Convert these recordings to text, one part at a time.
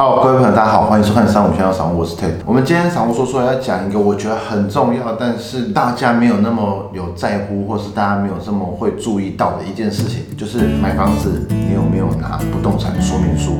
好各位朋友，大家好，欢迎收看三五圈要散户，我是 Ted。我们今天散户说说要讲一个我觉得很重要，但是大家没有那么有在乎，或是大家没有这么会注意到的一件事情，就是买房子你有没有拿不动产说明书？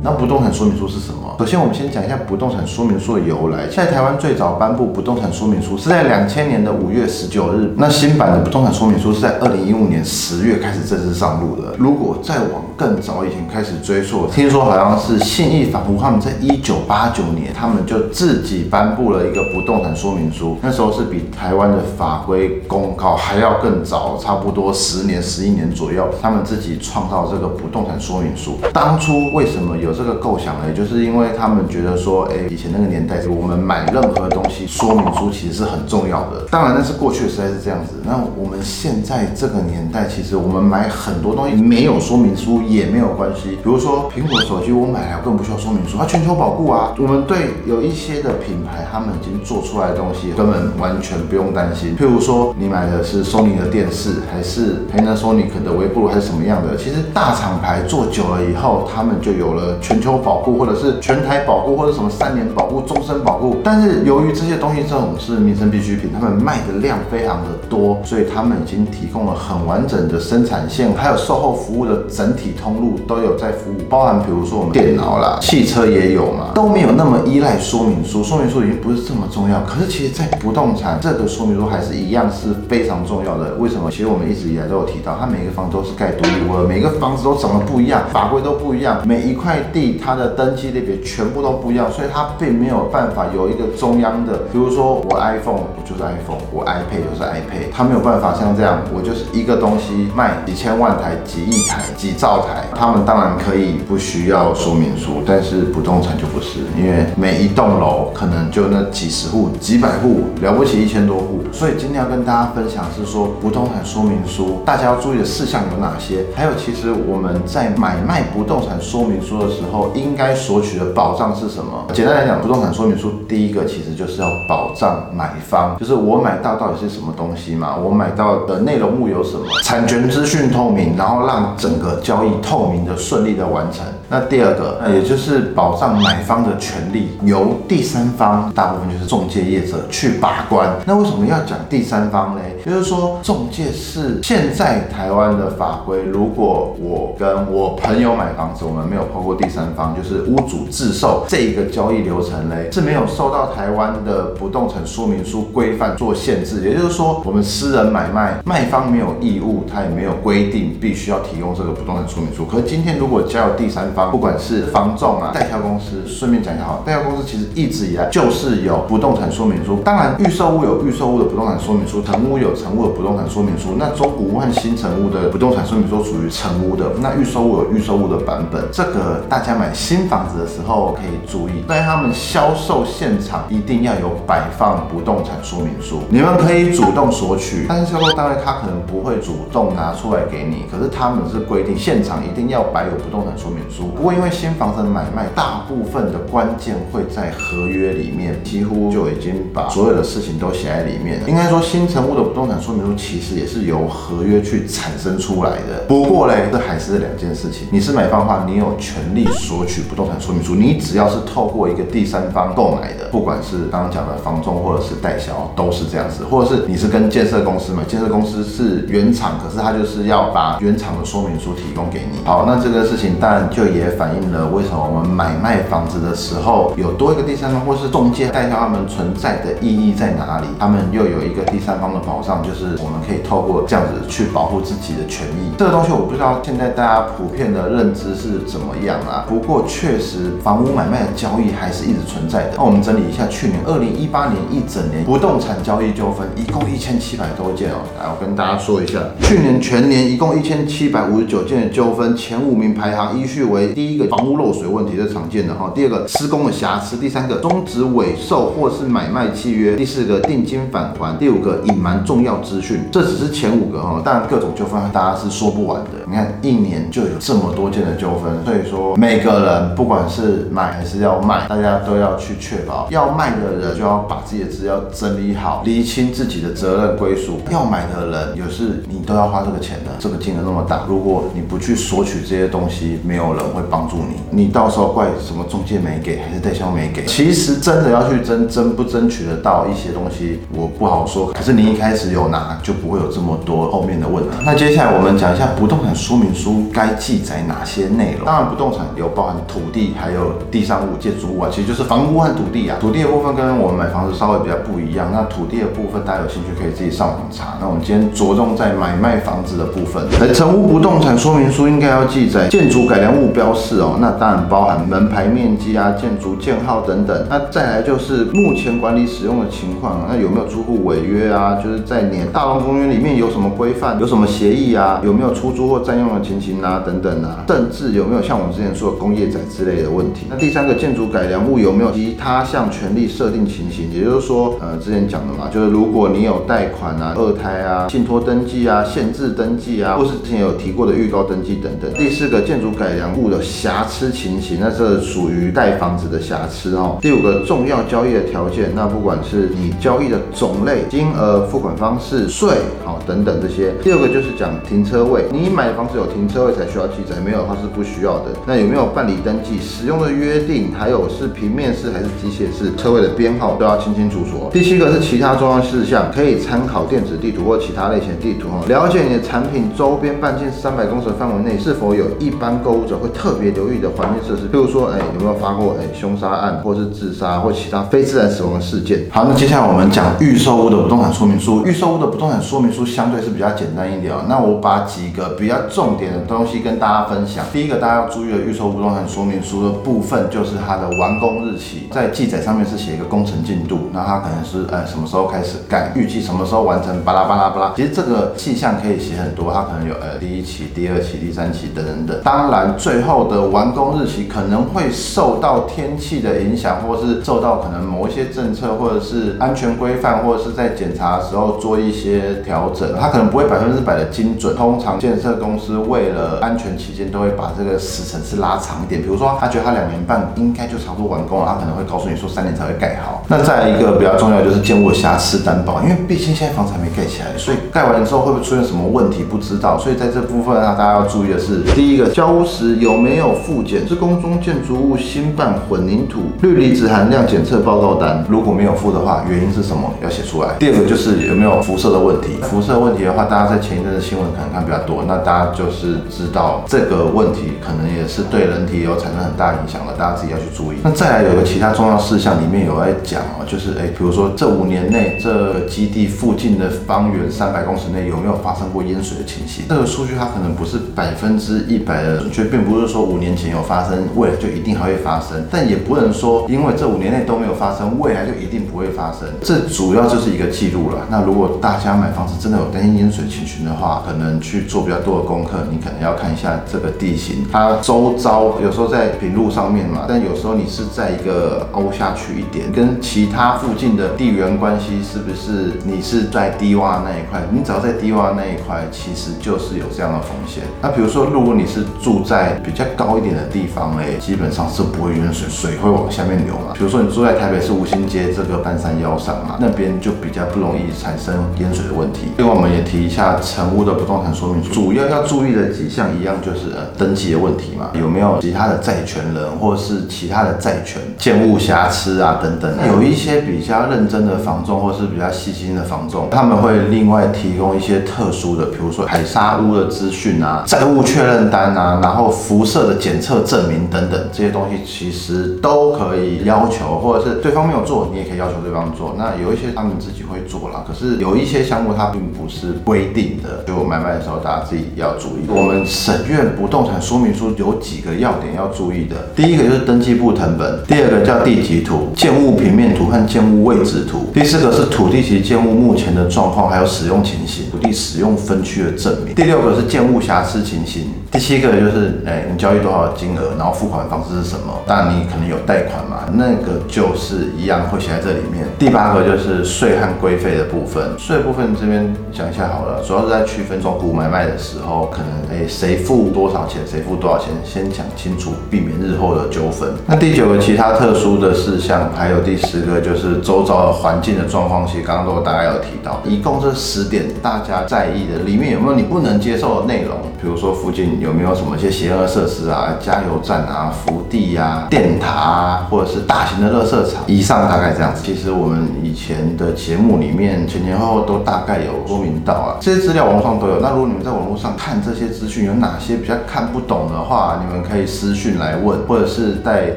那不动产说明书是什么？首先，我们先讲一下不动产说明书的由来。在台湾最早颁布不动产说明书是在两千年的五月十九日。那新版的不动产说明书是在二零一五年十月开始正式上路的。如果再往更早以前开始追溯，听说好像是信义房屋他们在一九八九年，他们就自己颁布了一个不动产说明书。那时候是比台湾的法规公告还要更早，差不多十年、十一年左右，他们自己创造这个不动产说明书。当初为什么有这个构想呢？就是因为他们觉得说，哎，以前那个年代，我们买任何东西，说明书其实是很重要的。当然那是过去实在是这样子。那我们现在这个年代，其实我们买很多东西没有说明书也没有关系。比如说苹果手机，我买来根本不需要说明书，它全球保护啊。我们对有一些的品牌，他们已经做出来的东西，根本完全不用担心。譬如说，你买的是 Sony 的电视，还是 Panasonic 的微波炉，还是什么样的？其实大厂牌做久了以后，他们就有了全球保护，或者是全台保护，或者什么三年保护、终身保护。但是由于这些东西这种是民生必需品，他们卖的量非常的多，所以他们已经提供了很完整的生产线，还有售后服务的整体通路都有在服务，包含比如说我们电脑啦、汽车也有嘛，都没有那么依赖说明书。说明书已经不是这么重要，可是其实，在不动产这个说明书还是一样是非常重要的。为什么？其实我们一直以来都有提到，它每个房都是盖独立屋，每个房子都长得不一样，法规都不一样，每一块地它的登记类别全部都不一样，所以它并没有办法有一个中央的，比如说我 iPhone 就是 iPhone，我 iPad 就是 iPad，它没有办法像这样，我就是一个东西卖几千万台、几亿台、几兆台，他们当然可以不需要说明书，但是不动产就不是，因为每一栋楼可能就那几十户、几百户，了不起一千多户，所以今天要跟大家分享是说不动产说明书大家要注意的事项有哪些，还有其实我们在买卖不动产说明书的时候应该索取的保障是什么？简单来讲，不动产说明书第一个其实就是要保障买方，就是我买到到底是什么东西嘛，我买到的内容物有什么，产权资讯透明，然后让整个交易透明的顺利的完成。那第二个，那也就是保障买方的权利，由第三方，大部分就是中介业者去把关。那为什么要讲第三方呢？就是说，中介是现在台湾的法规。如果我跟我朋友买房子，我们没有透过第三方，就是屋主自售这一个交易流程嘞，是没有受到台湾的不动产说明书规范做限制。也就是说，我们私人买卖，卖方没有义务，他也没有规定必须要提供这个不动产说明书。可是今天如果加入第三方，不管是房仲啊、代销公司，顺便讲一下好，代销公司其实一直以来就是有不动产说明书。当然，预售屋有预售屋的不动产说明书，成屋有成屋的不动产说明书。那中古屋和新成屋的不动产说明书属于成屋的，那预售屋有预售屋的版本。这个大家买新房子的时候可以注意，在他们销售现场一定要有摆放不动产说明书。你们可以主动索取，但是销售单位他可能不会主动拿出来给你，可是他们是规定现场一定要摆有不动产说明书。不过因为新房子的买卖，大部分的关键会在合约里面，几乎就已经把所有的事情都写在里面了。应该说新成屋的不动产说明书其实也是由合约去产生出来的。不过嘞，这还是两件事情。你是买方的话，你有权利索取不动产说明书。你只要是透过一个第三方购买的，不管是刚刚讲的房仲或者是代销，都是这样子。或者是你是跟建设公司买，建设公司是原厂，可是他就是要把原厂的说明书提供给你。好，那这个事情当然就也反映了为什么我们买卖房子的时候有多一个第三方或是中介代销，他们存在的意义在哪里？他们又有一个第三方的保障，就是我们可以透过这样子去保护自己的权益。这个东西我不知道现在大家普遍的认知是怎么样啊？不过确实房屋买卖的交易还是一直存在的。那我们整理一下去年二零一八年一整年不动产交易纠纷一共一千七百多件哦。来，我跟大家说一下，去年全年一共一千七百五十九件的纠纷，前五名排行依序为第一个房屋漏水问题，是常见的哈；第二个施工的瑕疵；第三个终止尾售或是买卖契约；第四个定金返还；第五个隐瞒重要资讯。这只是前五个哈，当然各种纠纷大家是说不完的。你看一年就有这么多件的纠纷，所以说每个人不管是买还是要卖，大家都要去确保，要卖的人就要把自己的资料整理好，厘清自己的责任归属；要买的人有事你都要花这个钱的，这个金额那么大，如果你不去索取这些东西，没有人会帮助你。你到时候怪什么中介没给，还是代销没给？其实真的要去争，争不争取得到一些东西，我不好说。可是你一开始有拿，就不会有这么多后面的问题。那接下来我们讲一下不动产说明书该记载哪些内容。当然，不动产有包含土地，还有地上物、建筑物啊，其实就是房屋和土地啊。土地的部分跟我们买房子稍微比较不一样。那土地的部分，大家有兴趣可以自己上网查。那我们今天着重在买卖房子的部分。来，成屋不动产说明书应该要记载建筑改良物标示哦。那当然包含门牌面积啊、建筑建号等等。那再来就是目前管理使用的情况，那有没有租户违约啊？就是在你大龙公园里面有什么规范、有什么协议啊？有没有出租或占用的情形啊？等等啊，甚至有没有像我们之前说的工业宅之类的问题？那第三个建筑改良物有没有其他项权利设定情形？也就是说，呃，之前讲的嘛，就是如果你有贷款啊、二胎啊、信托登记啊、限制登记啊，或是之前有提过的预告登记等等。第四个建筑改良物的瑕疵情形，那这属于带房子的瑕疵哦。第五个重要交易的条件，那不管是你交易的种类、金额、付款方式、税好等等这些。第二个就是讲停车位，你买房子有停车位才需要记载，没有的话是不需要的。那有没有办理登记、使用的约定，还有是平面式还是机械式，车位的编号都要清清楚楚。第七个是其他重要事项，可以参考电子地图或其他类型地图哦，了解你的产品周边半径三百公尺范围内是否有一般购物者会特别留意的环境设施，譬如说，哎，有没有发过哎凶杀案，或是自杀或其他非自然死亡的事件。好，那接下来我们讲预售屋的不动产说明书。预售屋的不动产说明书相对是比较简单一点哦。那我把几个比较重点的东西跟大家分享。第一个大家要注意的预售不动产说明书的部分，就是它的完工日期，在记载上面是写一个工程进度，那它可能是呃什么时候开始盖，预计什么时候完成，巴拉巴拉巴拉。其实这个迹象可以写很多，它可能有呃第一期、第二期、第三期等等等。当然，最后后的完工日期可能会受到天气的影响，或是受到可能某一些政策，或者是安全规范，或者是在检查的时候做一些调整。它可能不会百分之百的精准。通常建设公司为了安全起见，都会把这个时程是拉长一点。比如说，他觉得他两年半应该就差不多完工了，他可能会告诉你说三年才会盖好。那再一个比较重要就是建物瑕疵担保，因为毕竟现在房子还没盖起来，所以盖完之后会不会出现什么问题不知道。所以在这部分啊，大家要注意的是，第一个交屋时有没有附检施工中建筑物新办混凝土氯离子含量检测报告单？如果没有附的话，原因是什么？要写出来。第二个就是有没有辐射的问题。辐射问题的话，大家在前一阵的新闻可能看比较多，那大家就是知道这个问题可能也是对人体有产生很大影响的，大家自己要去注意。那再来有个其他重要事项，里面有在讲哦，就是哎，比如说这五年内这基地附近的方圆三百公尺内有没有发生过淹水的情形？这个数据它可能不是百分之一百的准确，并不是说五年前有发生，未来就一定还会发生，但也不能说因为这五年内都没有发生，未来就一定不会发生。这主要就是一个记录了。那如果大家买房子真的有担心淹水情形的话，可能去做比较多的功课，你可能要看一下这个地形，它周遭有时候在平路上面嘛，但有时候你是在一个凹下去一点，跟其他附近的地缘关系是不是你是在低洼那一块？你只要在低洼那一块，其实就是有这样的风险。那比如说，如果你是住在比较高一点的地方嘞，基本上是不会淹水，水会往下面流嘛。比如说你住在台北市五星街这个半山腰上嘛，那边就比较不容易产生淹水的问题。另外，我们也提一下成屋的不动产说明书，主要要注意的几项一样就是呃登记的问题嘛，有没有其他的债权人或是其他的债权、建物瑕疵啊等等。有一些比较认真的房仲或是比较细心的房仲，他们会另外提供一些特殊的，比如说海沙屋的资讯啊、债务确认单啊，然后辐射的检测证明等等这些东西，其实都可以要求，或者是对方没有做，你也可以要求对方做。那有一些他们自己会做啦，可是有一些项目它并不是规定的，就买卖的时候大家自己要注意。我们审阅不动产说明书有几个要点要注意的，第一个就是登记簿成本，第二个叫地籍图、建物平面图和建物位置图，第四个是土地及建物目前的状况，还有使用情形，土地使用分区的证明，第六个是建物瑕疵情形，第七个就是哎你交易多少金额，然后付款方式是什么，当然你可能有贷款嘛，那个就是一样会写在这里面。第八个就是税和规费的部分，税部分这边讲一下好了，主要是在区分中股买卖的时候，可能哎谁付多少钱，谁付多少钱，先讲清楚，避免日后的纠纷。那第九个其他特殊的事项，还有第十个就是周遭的环境的状况，其实刚刚都大概有提到，一共这十点大家在意的里面有没有你不能接受的内容？比如说附近有有没有什么一些邪恶设施啊，加油站啊、福地啊、电塔啊，或者是大型的热色场。以上大概这样子。其实我们以前的节目里面前前后后都大概有说明到啊，这些资料网络上都有。那如果你们在网络上看这些资讯，有哪些比较看不懂的话，你们可以私讯来问，或者是在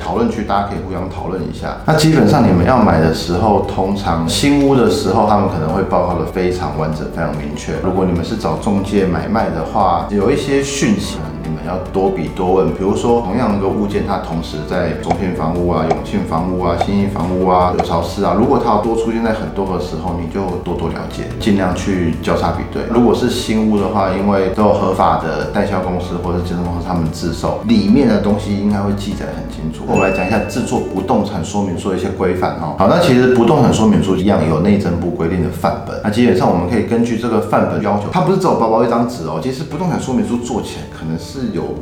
讨论区大家可以互相讨论一下。那基本上你们要买的时候，通常新屋的时候，他们可能会报告的非常完整、非常明确。如果你们是找中介买卖的话，有一些讯息。你们要多比多问，比如说同样一个物件，它同时在中信房屋啊、永庆房屋啊、新义房屋啊、有潮市啊，如果它要多出现在很多的时候，你就多多了解，尽量去交叉比对。如果是新屋的话，因为都有合法的代销公司或者建设公司他们自售，里面的东西应该会记载很清楚。我来讲一下制作不动产说明书的一些规范哈。好，那其实不动产说明书一样有内政部规定的范本，那基本上我们可以根据这个范本要求，它不是只有薄薄一张纸哦，其实不动产说明书做起来可能是。是有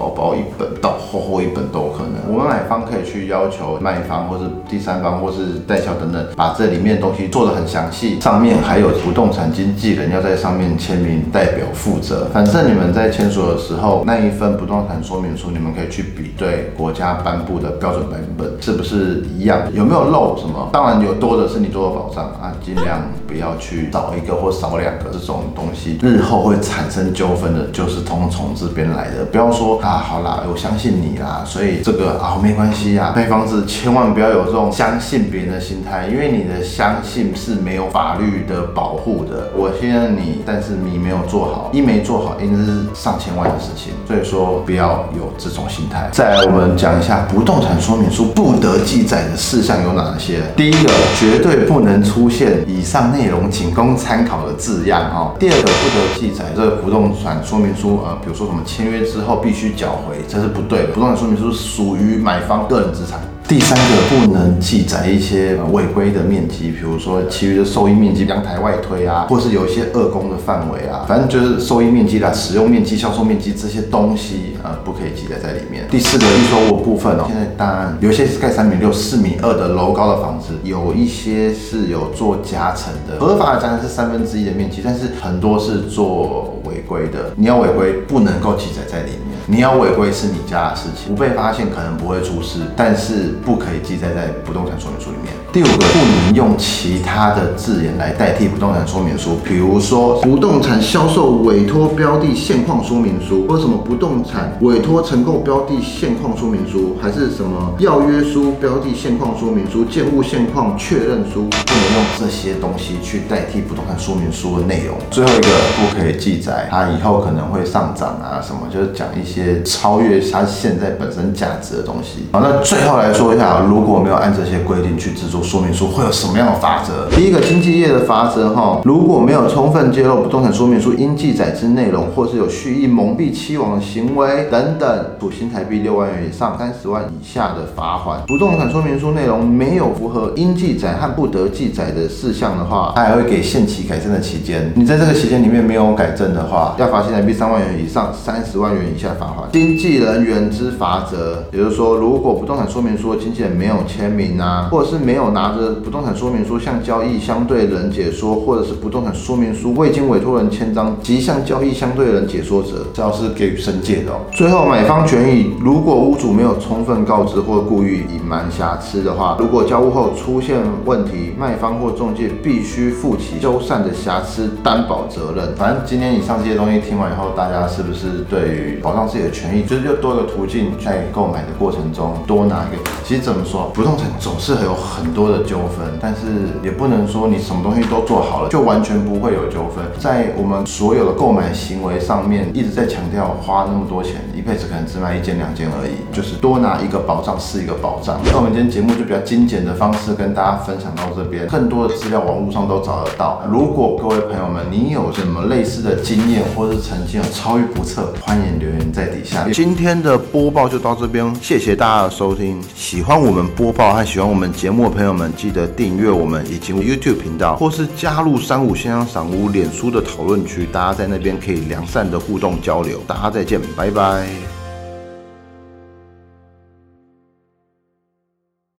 薄薄一本到厚厚一本都有可能。我们买方可以去要求卖方或是第三方或是代销等等，把这里面东西做得很详细，上面还有不动产经纪人要在上面签名代表负责。反正你们在签署的时候，那一份不动产说明书，你们可以去比对国家颁布的标准版本是不是一样，有没有漏什么？当然有多的是你做的保障啊，尽量不要去少一个或少两个这种东西，日后会产生纠纷的，就是通从这边来的。不要说啊，好啦，我相信你啦，所以这个啊没关系啊。卖房子千万不要有这种相信别人的心态，因为你的相信是没有法律的保护的。我信任你，但是你没有做好，一没做好，应该是上千万的事情。所以说不要有这种心态。再来，我们讲一下不动产说明书不得记载的事项有哪些。第一个，绝对不能出现以上内容仅供参考的字样哈。第二个，不得记载这个不动产说明书呃，比如说什么签约。之后必须缴回，这是不对。不动产说明书属于买方个人资产。第三个不能记载一些违规的面积，比如说其余的收益面积、阳台外推啊，或是有一些二公的范围啊，反正就是收益面积啦、使用面积、销售面积这些东西呃，不可以记载在里面。第四个预售物部分哦，现在当然有些是盖三米六、四米二的楼高的房子，有一些是有做夹层的，合法的夹层是三分之一的面积，但是很多是做规的，你要违规不能够记载在里面。你要违规是你家的事情，不被发现可能不会出事，但是不可以记载在不动产说明书里面。第五个，不能用其他的字眼来代替不动产说明书，比如说不动产销售委托标的现况说明书，或什么不动产委托承购标的现况说明书，还是什么要约书标的现况说明书、建物现况确认书，不能用这些东西去代替不动产说明书的内容。最后一个，不可以记载它以后可能会上涨啊什么，就是讲一些。些超越它现在本身价值的东西。好，那最后来说一下，如果没有按这些规定去制作说明书，会有什么样的法则？第一个，经纪业的法则哈，如果没有充分揭露不动产说明书应记载之内容，或是有蓄意蒙蔽期望的行为等等，处新台币六万元以上三十万以下的罚款。不动产说明书内容没有符合应记载和不得记载的事项的话，它还会给限期改正的期间。你在这个期间里面没有改正的话，要罚新台币三万元以上三十万元以下罚款。经纪人员之法则，也就是说，如果不动产说明书经纪人没有签名啊，或者是没有拿着不动产说明书向交易相对人解说，或者是不动产说明书未经委托人签章即向交易相对人解说者，这要是给予申诫的。最后，买方权益，如果屋主没有充分告知或故意隐瞒瑕疵的话，如果交屋后出现问题，卖方或中介必须负起修缮的瑕疵担保责任。反正今天以上这些东西听完以后，大家是不是对于保障自己？的权益就是又多一个途径，在购买的过程中多拿一个。其实怎么说，不动产总是有很多多的纠纷，但是也不能说你什么东西都做好了就完全不会有纠纷。在我们所有的购买行为上面，一直在强调花那么多钱，一辈子可能只买一件两件而已，就是多拿一个保障是一个保障。那我们今天节目就比较精简的方式跟大家分享到这边，更多的资料网络上都找得到。如果各位朋友们你有什么类似的经验，或是曾经有超越不测，欢迎留言在。底下今天的播报就到这边，谢谢大家的收听。喜欢我们播报和喜欢我们节目的朋友友们，记得订阅我们以及 YouTube 频道，或是加入三五先生赏屋脸书的讨论区，大家在那边可以良善的互动交流。大家再见，拜拜。